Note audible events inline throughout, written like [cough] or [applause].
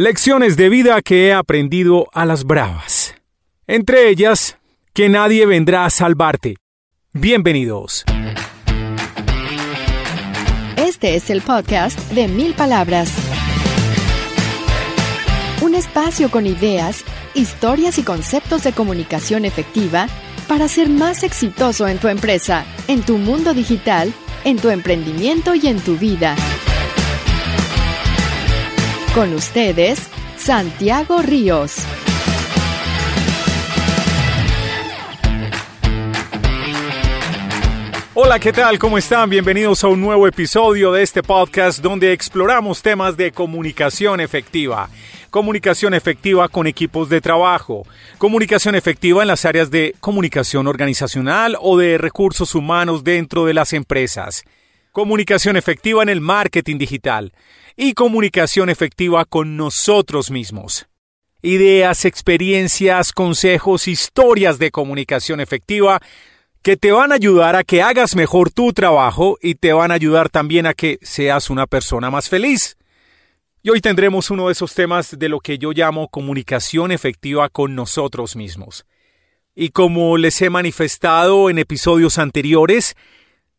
Lecciones de vida que he aprendido a las bravas. Entre ellas, que nadie vendrá a salvarte. Bienvenidos. Este es el podcast de Mil Palabras. Un espacio con ideas, historias y conceptos de comunicación efectiva para ser más exitoso en tu empresa, en tu mundo digital, en tu emprendimiento y en tu vida. Con ustedes, Santiago Ríos. Hola, ¿qué tal? ¿Cómo están? Bienvenidos a un nuevo episodio de este podcast donde exploramos temas de comunicación efectiva. Comunicación efectiva con equipos de trabajo. Comunicación efectiva en las áreas de comunicación organizacional o de recursos humanos dentro de las empresas. Comunicación efectiva en el marketing digital. Y comunicación efectiva con nosotros mismos. Ideas, experiencias, consejos, historias de comunicación efectiva que te van a ayudar a que hagas mejor tu trabajo y te van a ayudar también a que seas una persona más feliz. Y hoy tendremos uno de esos temas de lo que yo llamo comunicación efectiva con nosotros mismos. Y como les he manifestado en episodios anteriores,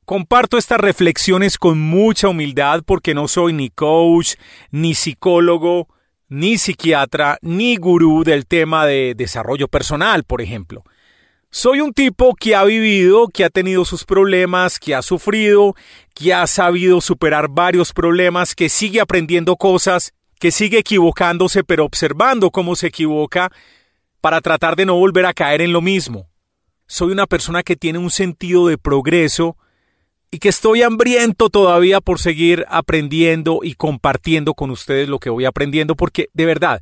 comparto estas reflexiones con mucha humildad porque no soy ni coach, ni psicólogo, ni psiquiatra, ni gurú del tema de desarrollo personal, por ejemplo. Soy un tipo que ha vivido, que ha tenido sus problemas, que ha sufrido, que ha sabido superar varios problemas, que sigue aprendiendo cosas, que sigue equivocándose pero observando cómo se equivoca para tratar de no volver a caer en lo mismo. Soy una persona que tiene un sentido de progreso y que estoy hambriento todavía por seguir aprendiendo y compartiendo con ustedes lo que voy aprendiendo porque de verdad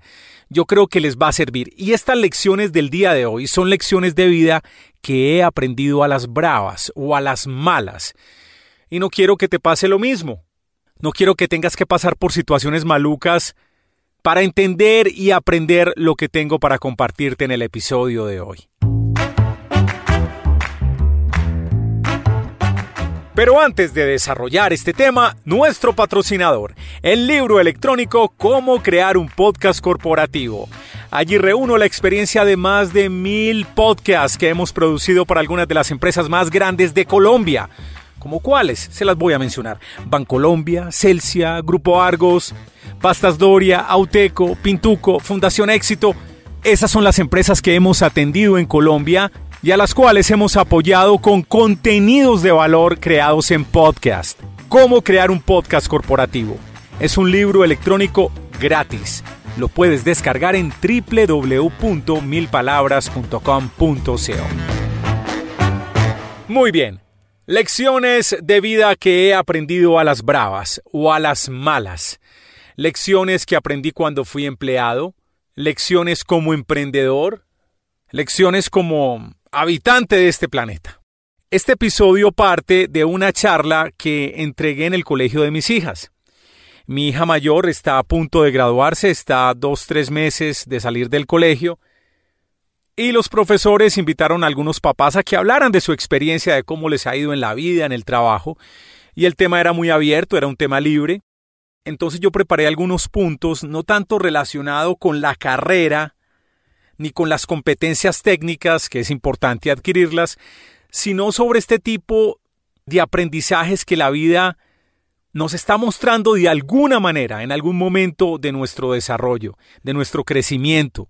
yo creo que les va a servir. Y estas lecciones del día de hoy son lecciones de vida que he aprendido a las bravas o a las malas. Y no quiero que te pase lo mismo. No quiero que tengas que pasar por situaciones malucas para entender y aprender lo que tengo para compartirte en el episodio de hoy. Pero antes de desarrollar este tema, nuestro patrocinador, el libro electrónico Cómo crear un podcast corporativo. Allí reúno la experiencia de más de mil podcasts que hemos producido para algunas de las empresas más grandes de Colombia. ¿Como cuáles? Se las voy a mencionar. Bancolombia, Celsia, Grupo Argos, Pastas Doria, Auteco, Pintuco, Fundación Éxito. Esas son las empresas que hemos atendido en Colombia y a las cuales hemos apoyado con contenidos de valor creados en podcast. Cómo crear un podcast corporativo. Es un libro electrónico gratis. Lo puedes descargar en www.milpalabras.com.co. Muy bien. Lecciones de vida que he aprendido a las bravas o a las malas. Lecciones que aprendí cuando fui empleado. Lecciones como emprendedor. Lecciones como habitante de este planeta. Este episodio parte de una charla que entregué en el colegio de mis hijas. Mi hija mayor está a punto de graduarse, está a dos, tres meses de salir del colegio y los profesores invitaron a algunos papás a que hablaran de su experiencia, de cómo les ha ido en la vida, en el trabajo, y el tema era muy abierto, era un tema libre. Entonces yo preparé algunos puntos, no tanto relacionado con la carrera, ni con las competencias técnicas, que es importante adquirirlas, sino sobre este tipo de aprendizajes que la vida nos está mostrando de alguna manera en algún momento de nuestro desarrollo, de nuestro crecimiento.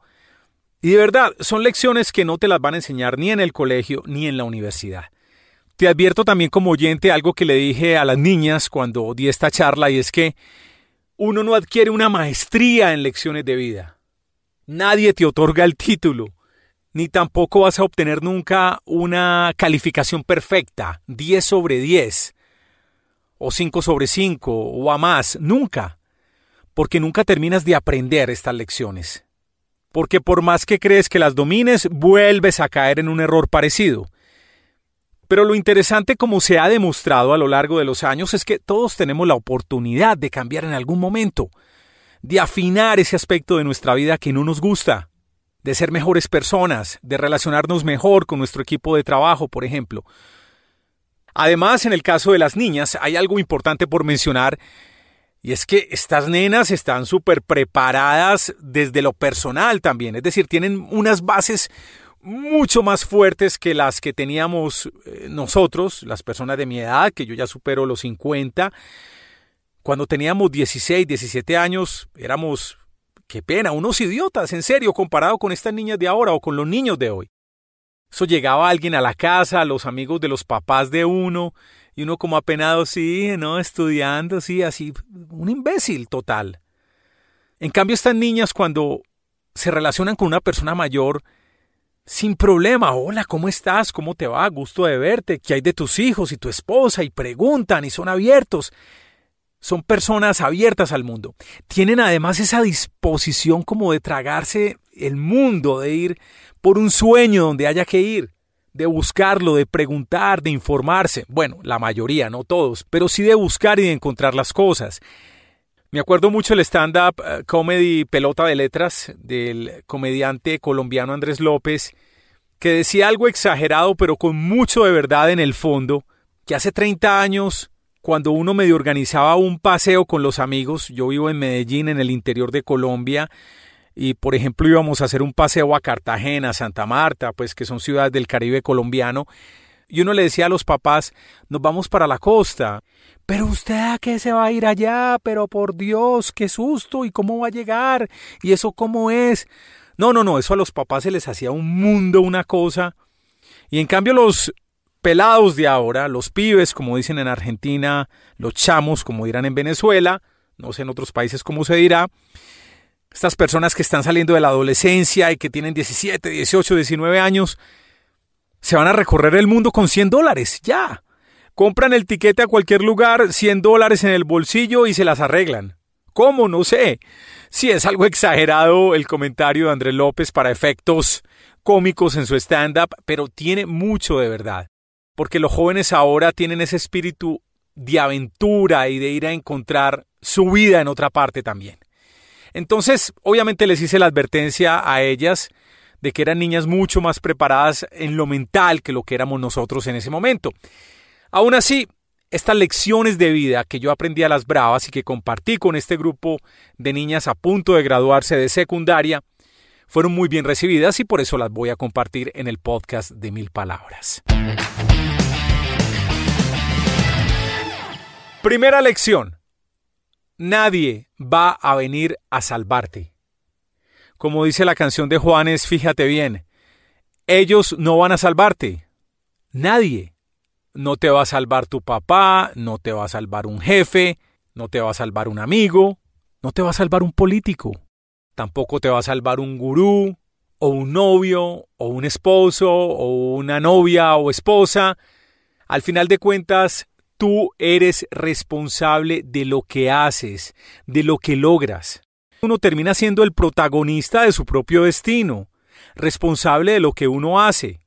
Y de verdad, son lecciones que no te las van a enseñar ni en el colegio ni en la universidad. Te advierto también como oyente algo que le dije a las niñas cuando di esta charla y es que uno no adquiere una maestría en lecciones de vida. Nadie te otorga el título ni tampoco vas a obtener nunca una calificación perfecta, 10 sobre 10, o 5 sobre 5, o a más, nunca, porque nunca terminas de aprender estas lecciones. Porque por más que crees que las domines, vuelves a caer en un error parecido. Pero lo interesante como se ha demostrado a lo largo de los años es que todos tenemos la oportunidad de cambiar en algún momento, de afinar ese aspecto de nuestra vida que no nos gusta, de ser mejores personas, de relacionarnos mejor con nuestro equipo de trabajo, por ejemplo. Además, en el caso de las niñas, hay algo importante por mencionar, y es que estas nenas están súper preparadas desde lo personal también, es decir, tienen unas bases mucho más fuertes que las que teníamos eh, nosotros, las personas de mi edad, que yo ya supero los 50. Cuando teníamos 16, 17 años, éramos Qué pena, unos idiotas, en serio, comparado con estas niñas de ahora o con los niños de hoy. Eso llegaba alguien a la casa, los amigos de los papás de uno, y uno como apenado, sí, ¿no? Estudiando, sí, así, un imbécil total. En cambio, estas niñas cuando se relacionan con una persona mayor, sin problema, hola, ¿cómo estás? ¿Cómo te va? Gusto de verte. ¿Qué hay de tus hijos y tu esposa? Y preguntan y son abiertos. Son personas abiertas al mundo. Tienen además esa disposición como de tragarse el mundo, de ir por un sueño donde haya que ir, de buscarlo, de preguntar, de informarse. Bueno, la mayoría, no todos, pero sí de buscar y de encontrar las cosas. Me acuerdo mucho el stand-up eh, comedy pelota de letras del comediante colombiano Andrés López, que decía algo exagerado pero con mucho de verdad en el fondo, que hace 30 años cuando uno medio organizaba un paseo con los amigos, yo vivo en Medellín, en el interior de Colombia, y por ejemplo íbamos a hacer un paseo a Cartagena, Santa Marta, pues que son ciudades del Caribe colombiano, y uno le decía a los papás, nos vamos para la costa. Pero usted a qué se va a ir allá, pero por Dios, qué susto, y cómo va a llegar, y eso cómo es. No, no, no, eso a los papás se les hacía un mundo, una cosa. Y en cambio los pelados de ahora, los pibes, como dicen en Argentina, los chamos, como dirán en Venezuela, no sé en otros países cómo se dirá, estas personas que están saliendo de la adolescencia y que tienen 17, 18, 19 años, se van a recorrer el mundo con 100 dólares, ya. Compran el tiquete a cualquier lugar, 100 dólares en el bolsillo y se las arreglan. ¿Cómo? No sé. Si es algo exagerado el comentario de Andrés López para efectos cómicos en su stand-up, pero tiene mucho de verdad porque los jóvenes ahora tienen ese espíritu de aventura y de ir a encontrar su vida en otra parte también. Entonces, obviamente les hice la advertencia a ellas de que eran niñas mucho más preparadas en lo mental que lo que éramos nosotros en ese momento. Aún así, estas lecciones de vida que yo aprendí a las bravas y que compartí con este grupo de niñas a punto de graduarse de secundaria, fueron muy bien recibidas y por eso las voy a compartir en el podcast de Mil Palabras. Primera lección. Nadie va a venir a salvarte. Como dice la canción de Juanes, fíjate bien, ellos no van a salvarte. Nadie. No te va a salvar tu papá, no te va a salvar un jefe, no te va a salvar un amigo, no te va a salvar un político, tampoco te va a salvar un gurú, o un novio, o un esposo, o una novia o esposa. Al final de cuentas, Tú eres responsable de lo que haces, de lo que logras. Uno termina siendo el protagonista de su propio destino, responsable de lo que uno hace,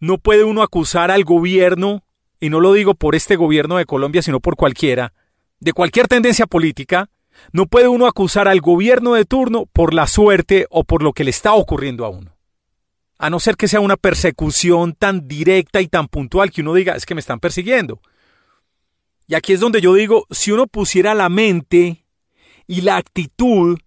no puede uno acusar al gobierno, y no lo digo por este gobierno de Colombia, sino por cualquiera, de cualquier tendencia política, no puede uno acusar al gobierno de turno por la suerte o por lo que le está ocurriendo a uno. A no ser que sea una persecución tan directa y tan puntual que uno diga, es que me están persiguiendo. Y aquí es donde yo digo, si uno pusiera la mente y la actitud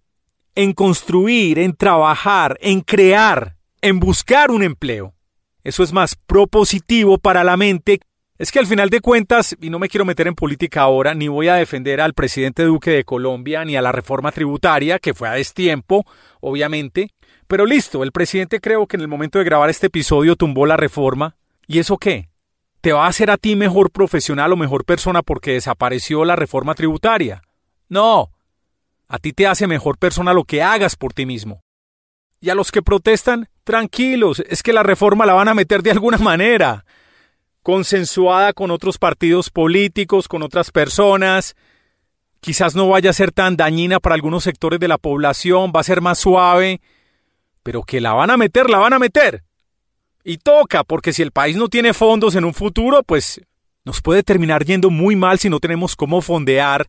en construir, en trabajar, en crear, en buscar un empleo, eso es más propositivo para la mente es que al final de cuentas, y no me quiero meter en política ahora, ni voy a defender al presidente Duque de Colombia, ni a la reforma tributaria, que fue a destiempo, obviamente, pero listo, el presidente creo que en el momento de grabar este episodio tumbó la reforma. ¿Y eso qué? ¿Te va a hacer a ti mejor profesional o mejor persona porque desapareció la reforma tributaria? No. A ti te hace mejor persona lo que hagas por ti mismo. Y a los que protestan, tranquilos, es que la reforma la van a meter de alguna manera consensuada con otros partidos políticos, con otras personas. Quizás no vaya a ser tan dañina para algunos sectores de la población, va a ser más suave, pero que la van a meter, la van a meter. Y toca, porque si el país no tiene fondos en un futuro, pues nos puede terminar yendo muy mal si no tenemos cómo fondear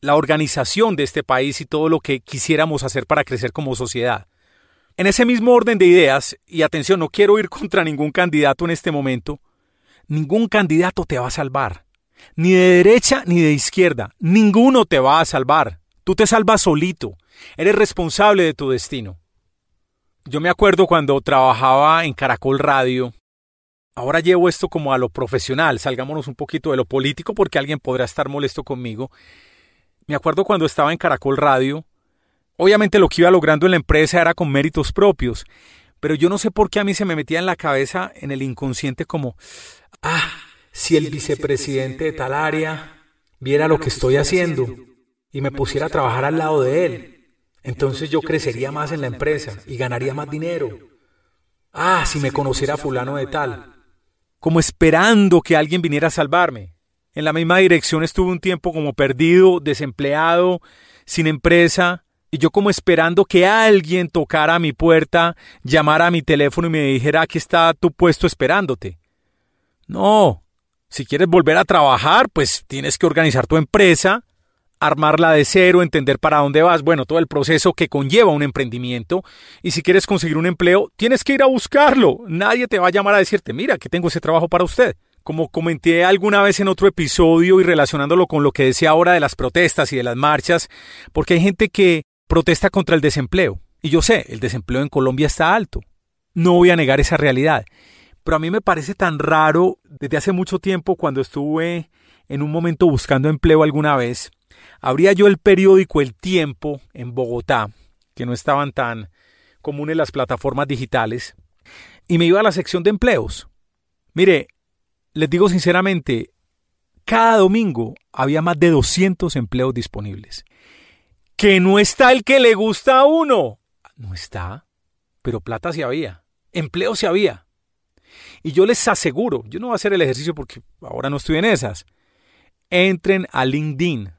la organización de este país y todo lo que quisiéramos hacer para crecer como sociedad. En ese mismo orden de ideas, y atención, no quiero ir [laughs] contra ningún candidato en este momento, ningún candidato te va a salvar. Ni de derecha ni de izquierda. Ninguno te va a salvar. Tú te salvas solito. Eres responsable de tu destino. Yo me acuerdo cuando trabajaba en Caracol Radio. Ahora llevo esto como a lo profesional. Salgámonos un poquito de lo político porque alguien podrá estar molesto conmigo. Me acuerdo cuando estaba en Caracol Radio. Obviamente lo que iba logrando en la empresa era con méritos propios. Pero yo no sé por qué a mí se me metía en la cabeza, en el inconsciente, como, ah, si el vicepresidente de tal área viera lo que estoy haciendo y me pusiera a trabajar al lado de él, entonces yo crecería más en la empresa y ganaría más dinero. Ah, si me conociera fulano de tal. Como esperando que alguien viniera a salvarme. En la misma dirección estuve un tiempo como perdido, desempleado, sin empresa, y yo como esperando que alguien tocara a mi puerta, llamara a mi teléfono y me dijera aquí está tu puesto esperándote. No, si quieres volver a trabajar, pues tienes que organizar tu empresa, armarla de cero, entender para dónde vas, bueno, todo el proceso que conlleva un emprendimiento. Y si quieres conseguir un empleo, tienes que ir a buscarlo. Nadie te va a llamar a decirte, mira, que tengo ese trabajo para usted. Como comenté alguna vez en otro episodio y relacionándolo con lo que decía ahora de las protestas y de las marchas, porque hay gente que protesta contra el desempleo. Y yo sé, el desempleo en Colombia está alto. No voy a negar esa realidad. Pero a mí me parece tan raro, desde hace mucho tiempo, cuando estuve en un momento buscando empleo alguna vez, abría yo el periódico El Tiempo en Bogotá, que no estaban tan comunes las plataformas digitales, y me iba a la sección de empleos. Mire, les digo sinceramente, cada domingo había más de 200 empleos disponibles. Que no está el que le gusta a uno. No está, pero plata sí había, empleo sí había. Y yo les aseguro, yo no voy a hacer el ejercicio porque ahora no estoy en esas. Entren a LinkedIn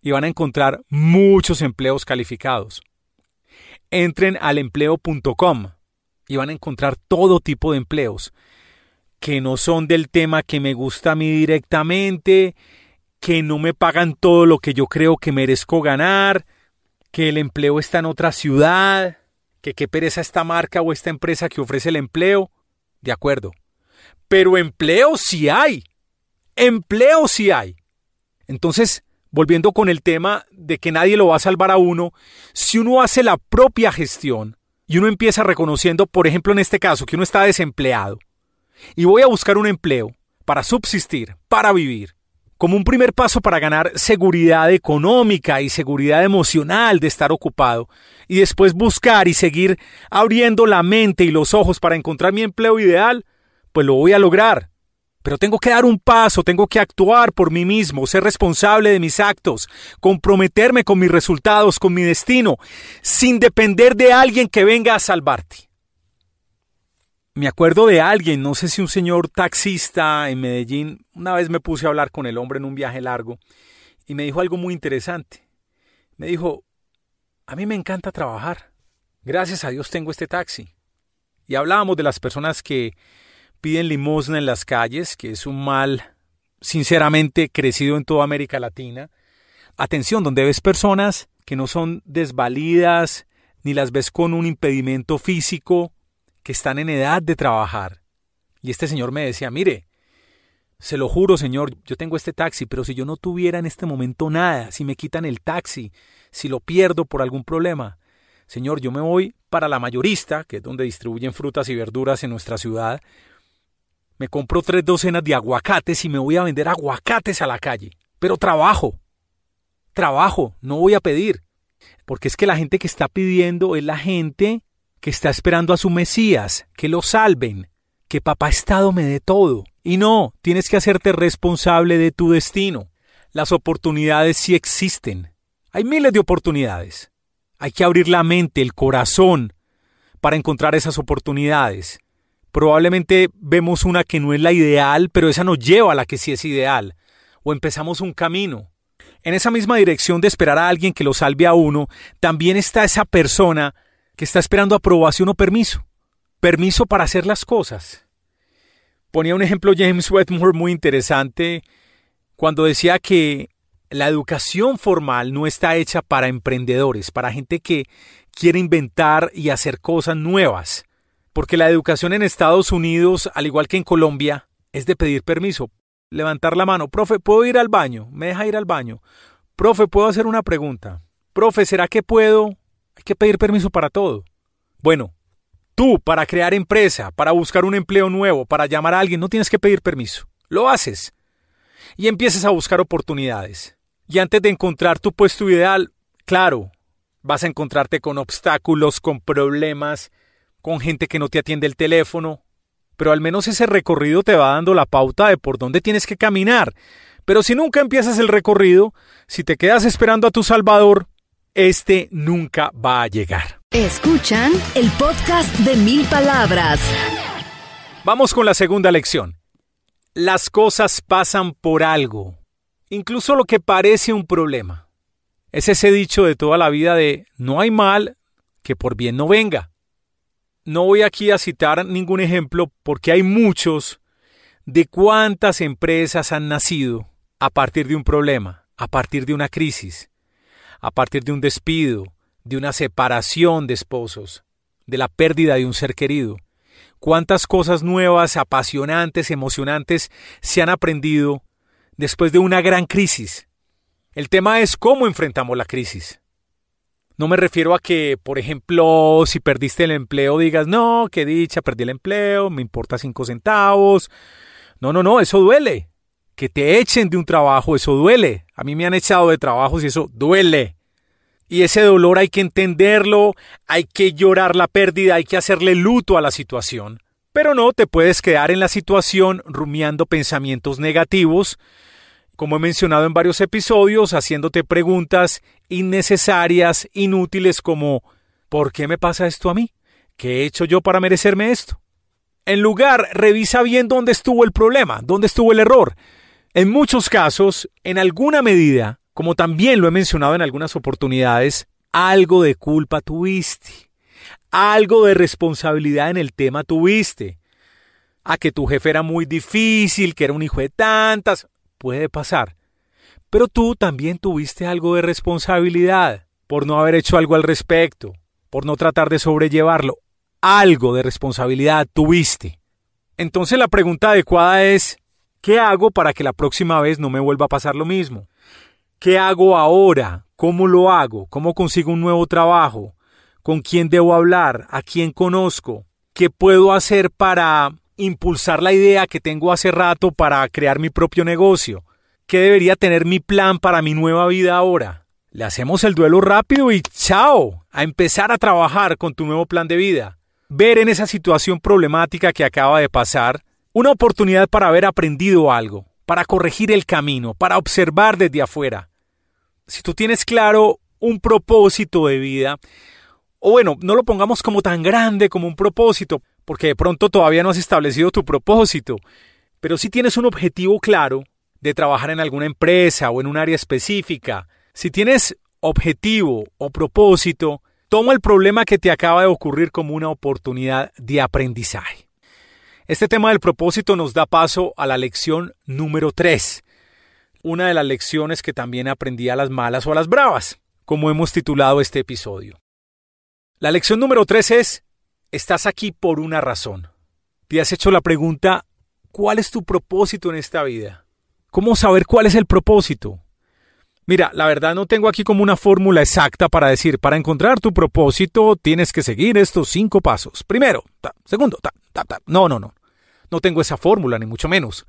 y van a encontrar muchos empleos calificados. Entren al empleo.com y van a encontrar todo tipo de empleos que no son del tema que me gusta a mí directamente, que no me pagan todo lo que yo creo que merezco ganar, que el empleo está en otra ciudad, que qué pereza esta marca o esta empresa que ofrece el empleo. De acuerdo. Pero empleo sí hay. Empleo sí hay. Entonces, volviendo con el tema de que nadie lo va a salvar a uno, si uno hace la propia gestión y uno empieza reconociendo, por ejemplo, en este caso, que uno está desempleado y voy a buscar un empleo para subsistir, para vivir, como un primer paso para ganar seguridad económica y seguridad emocional de estar ocupado, y después buscar y seguir abriendo la mente y los ojos para encontrar mi empleo ideal, pues lo voy a lograr. Pero tengo que dar un paso, tengo que actuar por mí mismo, ser responsable de mis actos, comprometerme con mis resultados, con mi destino, sin depender de alguien que venga a salvarte. Me acuerdo de alguien, no sé si un señor taxista en Medellín, una vez me puse a hablar con el hombre en un viaje largo y me dijo algo muy interesante. Me dijo, a mí me encanta trabajar. Gracias a Dios tengo este taxi. Y hablábamos de las personas que piden limosna en las calles, que es un mal sinceramente crecido en toda América Latina. Atención, donde ves personas que no son desvalidas, ni las ves con un impedimento físico, que están en edad de trabajar. Y este señor me decía, mire, se lo juro, señor, yo tengo este taxi, pero si yo no tuviera en este momento nada, si me quitan el taxi, si lo pierdo por algún problema, señor, yo me voy para la mayorista, que es donde distribuyen frutas y verduras en nuestra ciudad, me compro tres docenas de aguacates y me voy a vender aguacates a la calle. Pero trabajo. Trabajo, no voy a pedir. Porque es que la gente que está pidiendo es la gente que está esperando a su Mesías, que lo salven, que papá Estado me dé todo. Y no, tienes que hacerte responsable de tu destino. Las oportunidades sí existen. Hay miles de oportunidades. Hay que abrir la mente, el corazón, para encontrar esas oportunidades. Probablemente vemos una que no es la ideal, pero esa nos lleva a la que sí es ideal. O empezamos un camino. En esa misma dirección de esperar a alguien que lo salve a uno, también está esa persona que está esperando aprobación o permiso. Permiso para hacer las cosas. Ponía un ejemplo James Wetmore muy interesante cuando decía que la educación formal no está hecha para emprendedores, para gente que quiere inventar y hacer cosas nuevas. Porque la educación en Estados Unidos, al igual que en Colombia, es de pedir permiso. Levantar la mano. Profe, ¿puedo ir al baño? ¿Me deja ir al baño? Profe, ¿puedo hacer una pregunta? Profe, ¿será que puedo? Hay que pedir permiso para todo. Bueno, tú para crear empresa, para buscar un empleo nuevo, para llamar a alguien, no tienes que pedir permiso. Lo haces. Y empiezas a buscar oportunidades. Y antes de encontrar tu puesto ideal, claro, vas a encontrarte con obstáculos, con problemas, con gente que no te atiende el teléfono, pero al menos ese recorrido te va dando la pauta de por dónde tienes que caminar. Pero si nunca empiezas el recorrido, si te quedas esperando a tu Salvador, este nunca va a llegar. Escuchan el podcast de mil palabras. Vamos con la segunda lección. Las cosas pasan por algo, incluso lo que parece un problema. Es ese dicho de toda la vida de no hay mal que por bien no venga. No voy aquí a citar ningún ejemplo porque hay muchos de cuántas empresas han nacido a partir de un problema, a partir de una crisis, a partir de un despido, de una separación de esposos, de la pérdida de un ser querido. Cuántas cosas nuevas, apasionantes, emocionantes se han aprendido después de una gran crisis. El tema es cómo enfrentamos la crisis. No me refiero a que, por ejemplo, si perdiste el empleo digas, no, qué dicha, perdí el empleo, me importa cinco centavos. No, no, no, eso duele. Que te echen de un trabajo, eso duele. A mí me han echado de trabajos y eso duele. Y ese dolor hay que entenderlo, hay que llorar la pérdida, hay que hacerle luto a la situación. Pero no te puedes quedar en la situación rumiando pensamientos negativos como he mencionado en varios episodios, haciéndote preguntas innecesarias, inútiles como ¿por qué me pasa esto a mí? ¿Qué he hecho yo para merecerme esto? En lugar, revisa bien dónde estuvo el problema, dónde estuvo el error. En muchos casos, en alguna medida, como también lo he mencionado en algunas oportunidades, algo de culpa tuviste, algo de responsabilidad en el tema tuviste. A que tu jefe era muy difícil, que era un hijo de tantas, puede pasar. Pero tú también tuviste algo de responsabilidad por no haber hecho algo al respecto, por no tratar de sobrellevarlo. Algo de responsabilidad tuviste. Entonces la pregunta adecuada es, ¿qué hago para que la próxima vez no me vuelva a pasar lo mismo? ¿Qué hago ahora? ¿Cómo lo hago? ¿Cómo consigo un nuevo trabajo? ¿Con quién debo hablar? ¿A quién conozco? ¿Qué puedo hacer para impulsar la idea que tengo hace rato para crear mi propio negocio? ¿Qué debería tener mi plan para mi nueva vida ahora? Le hacemos el duelo rápido y chao, a empezar a trabajar con tu nuevo plan de vida. Ver en esa situación problemática que acaba de pasar una oportunidad para haber aprendido algo, para corregir el camino, para observar desde afuera. Si tú tienes claro un propósito de vida, o bueno, no lo pongamos como tan grande como un propósito, porque de pronto todavía no has establecido tu propósito, pero si tienes un objetivo claro de trabajar en alguna empresa o en un área específica, si tienes objetivo o propósito, toma el problema que te acaba de ocurrir como una oportunidad de aprendizaje. Este tema del propósito nos da paso a la lección número 3, una de las lecciones que también aprendí a las malas o a las bravas, como hemos titulado este episodio. La lección número 3 es, estás aquí por una razón. ¿Te has hecho la pregunta, ¿cuál es tu propósito en esta vida? ¿Cómo saber cuál es el propósito? Mira, la verdad no tengo aquí como una fórmula exacta para decir, para encontrar tu propósito tienes que seguir estos cinco pasos. Primero, segundo. No, no, no. No tengo esa fórmula, ni mucho menos.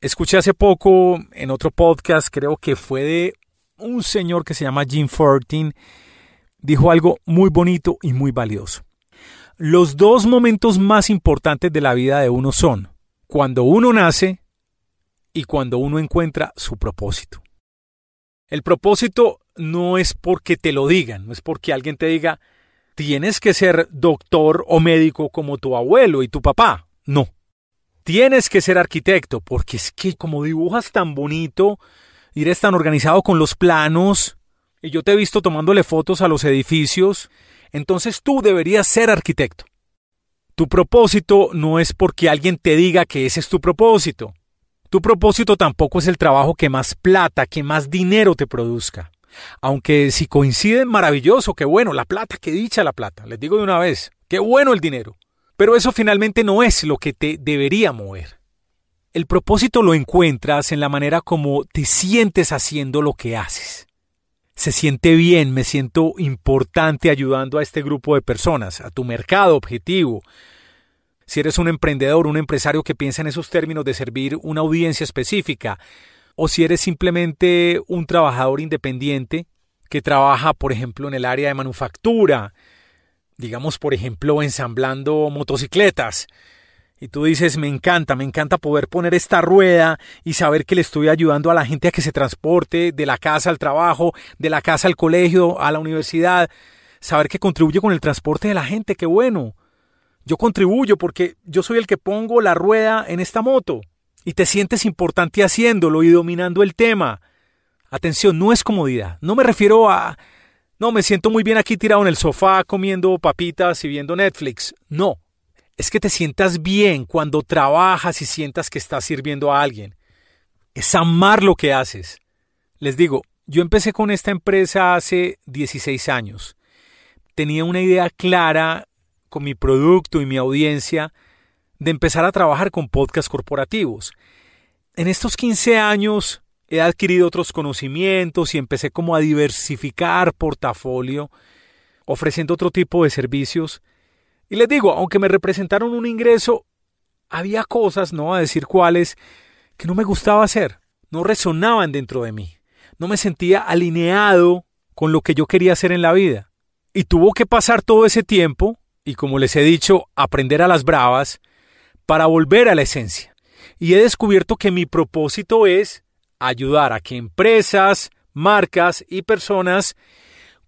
Escuché hace poco en otro podcast, creo que fue de un señor que se llama Jim Fortin, dijo algo muy bonito y muy valioso. Los dos momentos más importantes de la vida de uno son cuando uno nace y cuando uno encuentra su propósito. El propósito no es porque te lo digan, no es porque alguien te diga, tienes que ser doctor o médico como tu abuelo y tu papá. No. Tienes que ser arquitecto, porque es que como dibujas tan bonito, eres tan organizado con los planos, y yo te he visto tomándole fotos a los edificios, entonces tú deberías ser arquitecto. Tu propósito no es porque alguien te diga que ese es tu propósito. Tu propósito tampoco es el trabajo que más plata, que más dinero te produzca. Aunque si coinciden, maravilloso, qué bueno, la plata, qué dicha la plata. Les digo de una vez, qué bueno el dinero. Pero eso finalmente no es lo que te debería mover. El propósito lo encuentras en la manera como te sientes haciendo lo que haces. Se siente bien, me siento importante ayudando a este grupo de personas, a tu mercado objetivo, si eres un emprendedor, un empresario que piensa en esos términos de servir una audiencia específica, o si eres simplemente un trabajador independiente que trabaja, por ejemplo, en el área de manufactura, digamos, por ejemplo, ensamblando motocicletas, y tú dices, me encanta, me encanta poder poner esta rueda y saber que le estoy ayudando a la gente a que se transporte de la casa al trabajo, de la casa al colegio, a la universidad, saber que contribuye con el transporte de la gente, qué bueno. Yo contribuyo porque yo soy el que pongo la rueda en esta moto y te sientes importante haciéndolo y dominando el tema. Atención, no es comodidad. No me refiero a... No, me siento muy bien aquí tirado en el sofá comiendo papitas y viendo Netflix. No, es que te sientas bien cuando trabajas y sientas que estás sirviendo a alguien. Es amar lo que haces. Les digo, yo empecé con esta empresa hace 16 años. Tenía una idea clara con mi producto y mi audiencia de empezar a trabajar con podcasts corporativos. En estos 15 años he adquirido otros conocimientos y empecé como a diversificar portafolio, ofreciendo otro tipo de servicios. Y les digo, aunque me representaron un ingreso, había cosas, no a decir cuáles, que no me gustaba hacer, no resonaban dentro de mí, no me sentía alineado con lo que yo quería hacer en la vida. Y tuvo que pasar todo ese tiempo y como les he dicho, aprender a las bravas para volver a la esencia. Y he descubierto que mi propósito es ayudar a que empresas, marcas y personas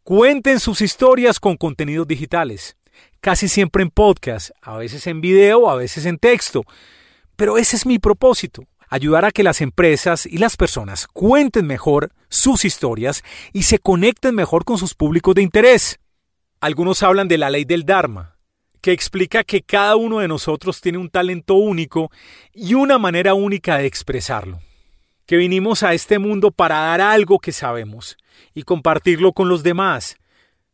cuenten sus historias con contenidos digitales, casi siempre en podcast, a veces en video, a veces en texto. Pero ese es mi propósito, ayudar a que las empresas y las personas cuenten mejor sus historias y se conecten mejor con sus públicos de interés. Algunos hablan de la ley del Dharma, que explica que cada uno de nosotros tiene un talento único y una manera única de expresarlo. Que vinimos a este mundo para dar algo que sabemos y compartirlo con los demás,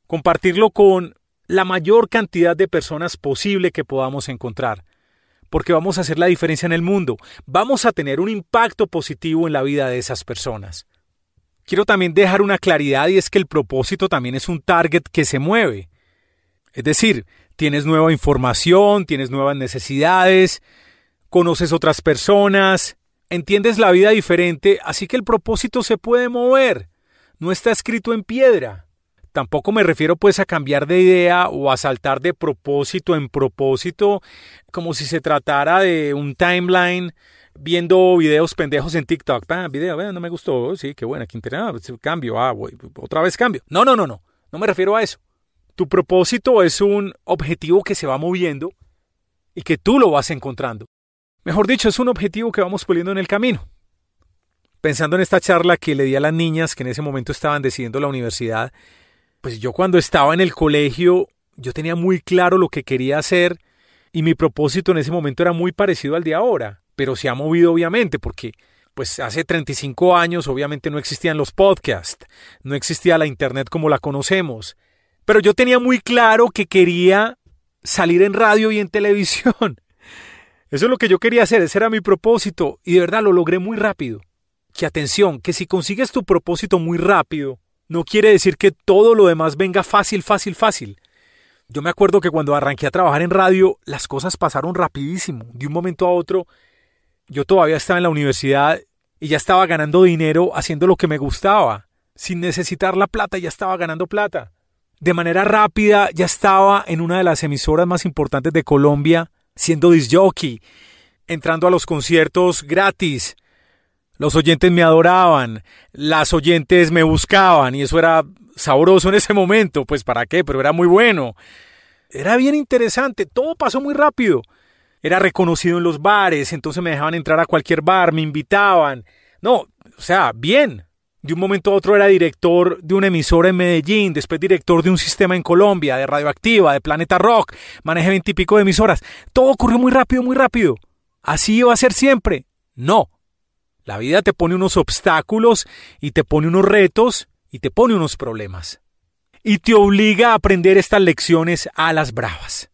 compartirlo con la mayor cantidad de personas posible que podamos encontrar, porque vamos a hacer la diferencia en el mundo, vamos a tener un impacto positivo en la vida de esas personas. Quiero también dejar una claridad y es que el propósito también es un target que se mueve. Es decir, tienes nueva información, tienes nuevas necesidades, conoces otras personas, entiendes la vida diferente, así que el propósito se puede mover, no está escrito en piedra. Tampoco me refiero pues a cambiar de idea o a saltar de propósito en propósito como si se tratara de un timeline viendo videos pendejos en TikTok. Ah, video, no me gustó. Sí, qué bueno, qué interesante. Cambio, ah, voy, otra vez cambio. No, no, no, no. No me refiero a eso. Tu propósito es un objetivo que se va moviendo y que tú lo vas encontrando. Mejor dicho, es un objetivo que vamos poniendo en el camino. Pensando en esta charla que le di a las niñas que en ese momento estaban decidiendo la universidad, pues yo cuando estaba en el colegio, yo tenía muy claro lo que quería hacer y mi propósito en ese momento era muy parecido al de ahora, pero se ha movido obviamente porque pues hace 35 años obviamente no existían los podcasts, no existía la internet como la conocemos, pero yo tenía muy claro que quería salir en radio y en televisión. [laughs] Eso es lo que yo quería hacer, ese era mi propósito y de verdad lo logré muy rápido. Que atención, que si consigues tu propósito muy rápido, no quiere decir que todo lo demás venga fácil, fácil, fácil. Yo me acuerdo que cuando arranqué a trabajar en radio, las cosas pasaron rapidísimo. De un momento a otro, yo todavía estaba en la universidad y ya estaba ganando dinero haciendo lo que me gustaba. Sin necesitar la plata, ya estaba ganando plata. De manera rápida, ya estaba en una de las emisoras más importantes de Colombia siendo disjockey, entrando a los conciertos gratis. Los oyentes me adoraban, las oyentes me buscaban y eso era sabroso en ese momento, pues para qué, pero era muy bueno. Era bien interesante, todo pasó muy rápido. Era reconocido en los bares, entonces me dejaban entrar a cualquier bar, me invitaban. No, o sea, bien. De un momento a otro era director de una emisora en Medellín, después director de un sistema en Colombia, de Radioactiva, de Planeta Rock, manejé veintipico de emisoras. Todo ocurrió muy rápido, muy rápido. ¿Así iba a ser siempre? No. La vida te pone unos obstáculos y te pone unos retos y te pone unos problemas. Y te obliga a aprender estas lecciones a las bravas.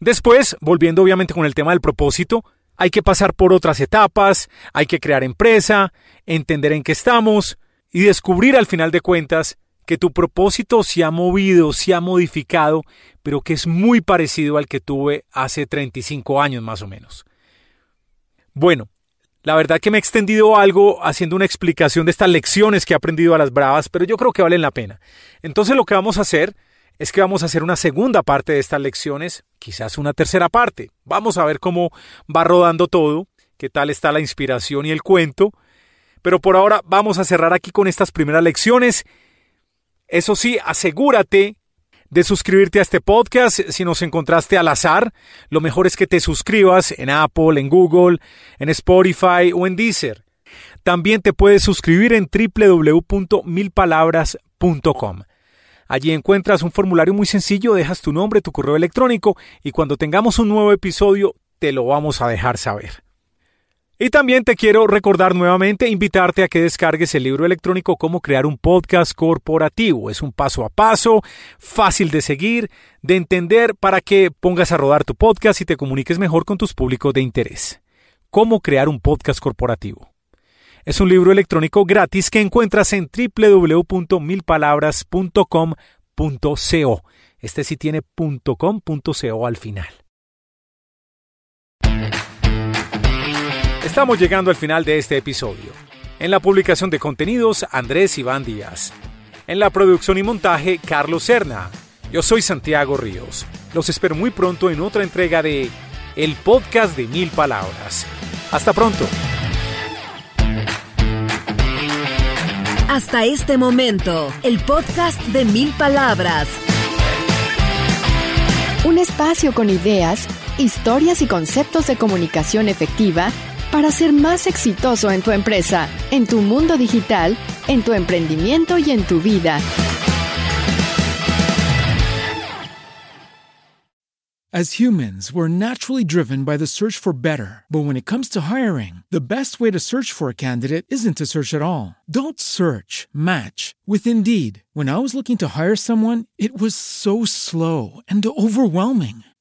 Después, volviendo obviamente con el tema del propósito, hay que pasar por otras etapas, hay que crear empresa, entender en qué estamos y descubrir al final de cuentas que tu propósito se ha movido, se ha modificado, pero que es muy parecido al que tuve hace 35 años más o menos. Bueno, la verdad que me he extendido algo haciendo una explicación de estas lecciones que he aprendido a las bravas, pero yo creo que valen la pena. Entonces lo que vamos a hacer es que vamos a hacer una segunda parte de estas lecciones, quizás una tercera parte. Vamos a ver cómo va rodando todo, qué tal está la inspiración y el cuento. Pero por ahora vamos a cerrar aquí con estas primeras lecciones. Eso sí, asegúrate de suscribirte a este podcast si nos encontraste al azar. Lo mejor es que te suscribas en Apple, en Google, en Spotify o en Deezer. También te puedes suscribir en www.milpalabras.com. Allí encuentras un formulario muy sencillo, dejas tu nombre, tu correo electrónico y cuando tengamos un nuevo episodio te lo vamos a dejar saber. Y también te quiero recordar nuevamente, invitarte a que descargues el libro electrónico Cómo crear un podcast corporativo. Es un paso a paso, fácil de seguir, de entender para que pongas a rodar tu podcast y te comuniques mejor con tus públicos de interés. Cómo crear un podcast corporativo. Es un libro electrónico gratis que encuentras en www.milpalabras.com.co. Este sí tiene .com.co al final. Estamos llegando al final de este episodio. En la publicación de contenidos, Andrés Iván Díaz. En la producción y montaje, Carlos Serna. Yo soy Santiago Ríos. Los espero muy pronto en otra entrega de El Podcast de Mil Palabras. Hasta pronto. Hasta este momento, el podcast de mil palabras. Un espacio con ideas, historias y conceptos de comunicación efectiva para ser más exitoso en tu empresa, en tu mundo digital, en tu emprendimiento y en tu vida. As humans, we're naturally driven by the search for better. But when it comes to hiring, the best way to search for a candidate isn't to search at all. Don't search, match with Indeed. When I was looking to hire someone, it was so slow and overwhelming.